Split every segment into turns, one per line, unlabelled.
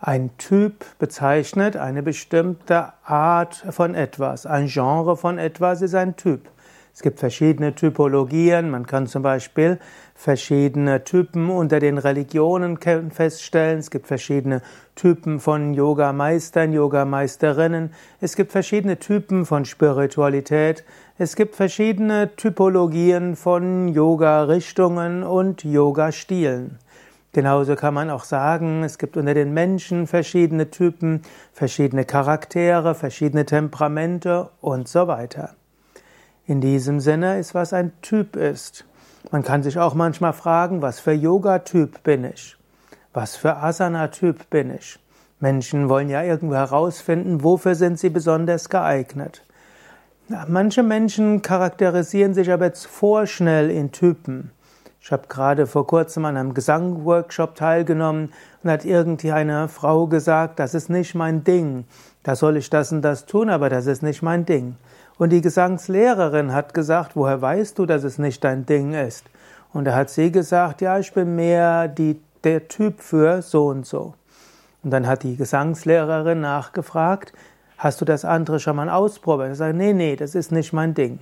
Ein Typ bezeichnet eine bestimmte Art von etwas. Ein Genre von etwas ist ein Typ. Es gibt verschiedene Typologien. Man kann zum Beispiel verschiedene Typen unter den Religionen feststellen. Es gibt verschiedene Typen von Yogameistern, Yogameisterinnen. Es gibt verschiedene Typen von Spiritualität. Es gibt verschiedene Typologien von Yoga-Richtungen und Yoga-Stilen. Genauso kann man auch sagen, es gibt unter den Menschen verschiedene Typen, verschiedene Charaktere, verschiedene Temperamente und so weiter. In diesem Sinne ist, was ein Typ ist. Man kann sich auch manchmal fragen, was für Yoga-Typ bin ich? Was für Asana-Typ bin ich? Menschen wollen ja irgendwo herausfinden, wofür sind sie besonders geeignet. Manche Menschen charakterisieren sich aber vorschnell in Typen. Ich habe gerade vor kurzem an einem Gesangworkshop teilgenommen und hat irgendwie eine Frau gesagt, das ist nicht mein Ding. Da soll ich das und das tun, aber das ist nicht mein Ding. Und die Gesangslehrerin hat gesagt, woher weißt du, dass es nicht dein Ding ist? Und da hat sie gesagt, ja, ich bin mehr die, der Typ für so und so. Und dann hat die Gesangslehrerin nachgefragt, hast du das andere schon mal ausprobiert? Er sagt, nee, nee, das ist nicht mein Ding.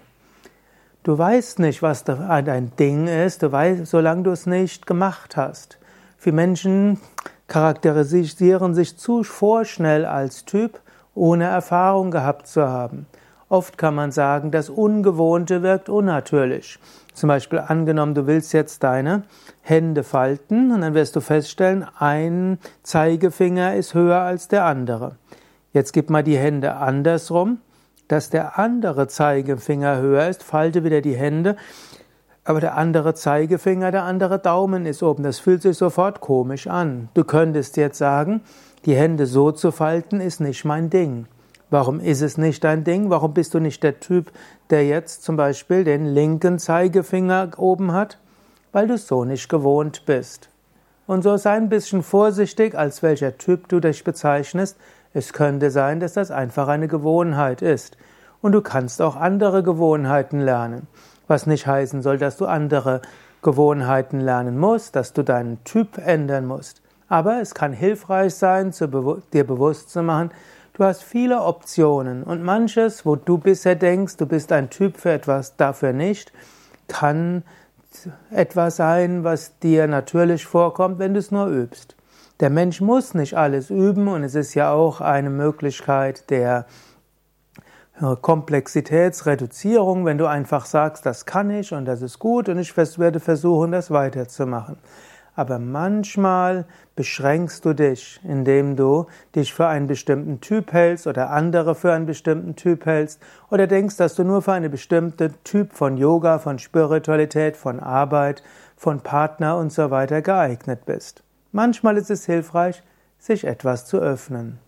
Du weißt nicht, was dein Ding ist, du weißt, solange du es nicht gemacht hast. Viele Menschen charakterisieren sich zu vorschnell als Typ, ohne Erfahrung gehabt zu haben. Oft kann man sagen, das Ungewohnte wirkt unnatürlich. Zum Beispiel angenommen, du willst jetzt deine Hände falten und dann wirst du feststellen, ein Zeigefinger ist höher als der andere. Jetzt gib mal die Hände andersrum dass der andere Zeigefinger höher ist, falte wieder die Hände, aber der andere Zeigefinger, der andere Daumen ist oben. Das fühlt sich sofort komisch an. Du könntest jetzt sagen, die Hände so zu falten ist nicht mein Ding. Warum ist es nicht dein Ding? Warum bist du nicht der Typ, der jetzt zum Beispiel den linken Zeigefinger oben hat? Weil du es so nicht gewohnt bist. Und so sei ein bisschen vorsichtig, als welcher Typ du dich bezeichnest, es könnte sein, dass das einfach eine Gewohnheit ist. Und du kannst auch andere Gewohnheiten lernen. Was nicht heißen soll, dass du andere Gewohnheiten lernen musst, dass du deinen Typ ändern musst. Aber es kann hilfreich sein, dir bewusst zu machen, du hast viele Optionen und manches, wo du bisher denkst, du bist ein Typ für etwas, dafür nicht, kann etwas sein, was dir natürlich vorkommt, wenn du es nur übst. Der Mensch muss nicht alles üben und es ist ja auch eine Möglichkeit der äh, Komplexitätsreduzierung, wenn du einfach sagst, das kann ich und das ist gut und ich werde versuchen, das weiterzumachen. Aber manchmal beschränkst du dich, indem du dich für einen bestimmten Typ hältst oder andere für einen bestimmten Typ hältst oder denkst, dass du nur für einen bestimmten Typ von Yoga, von Spiritualität, von Arbeit, von Partner und so weiter geeignet bist. Manchmal ist es hilfreich, sich etwas zu öffnen.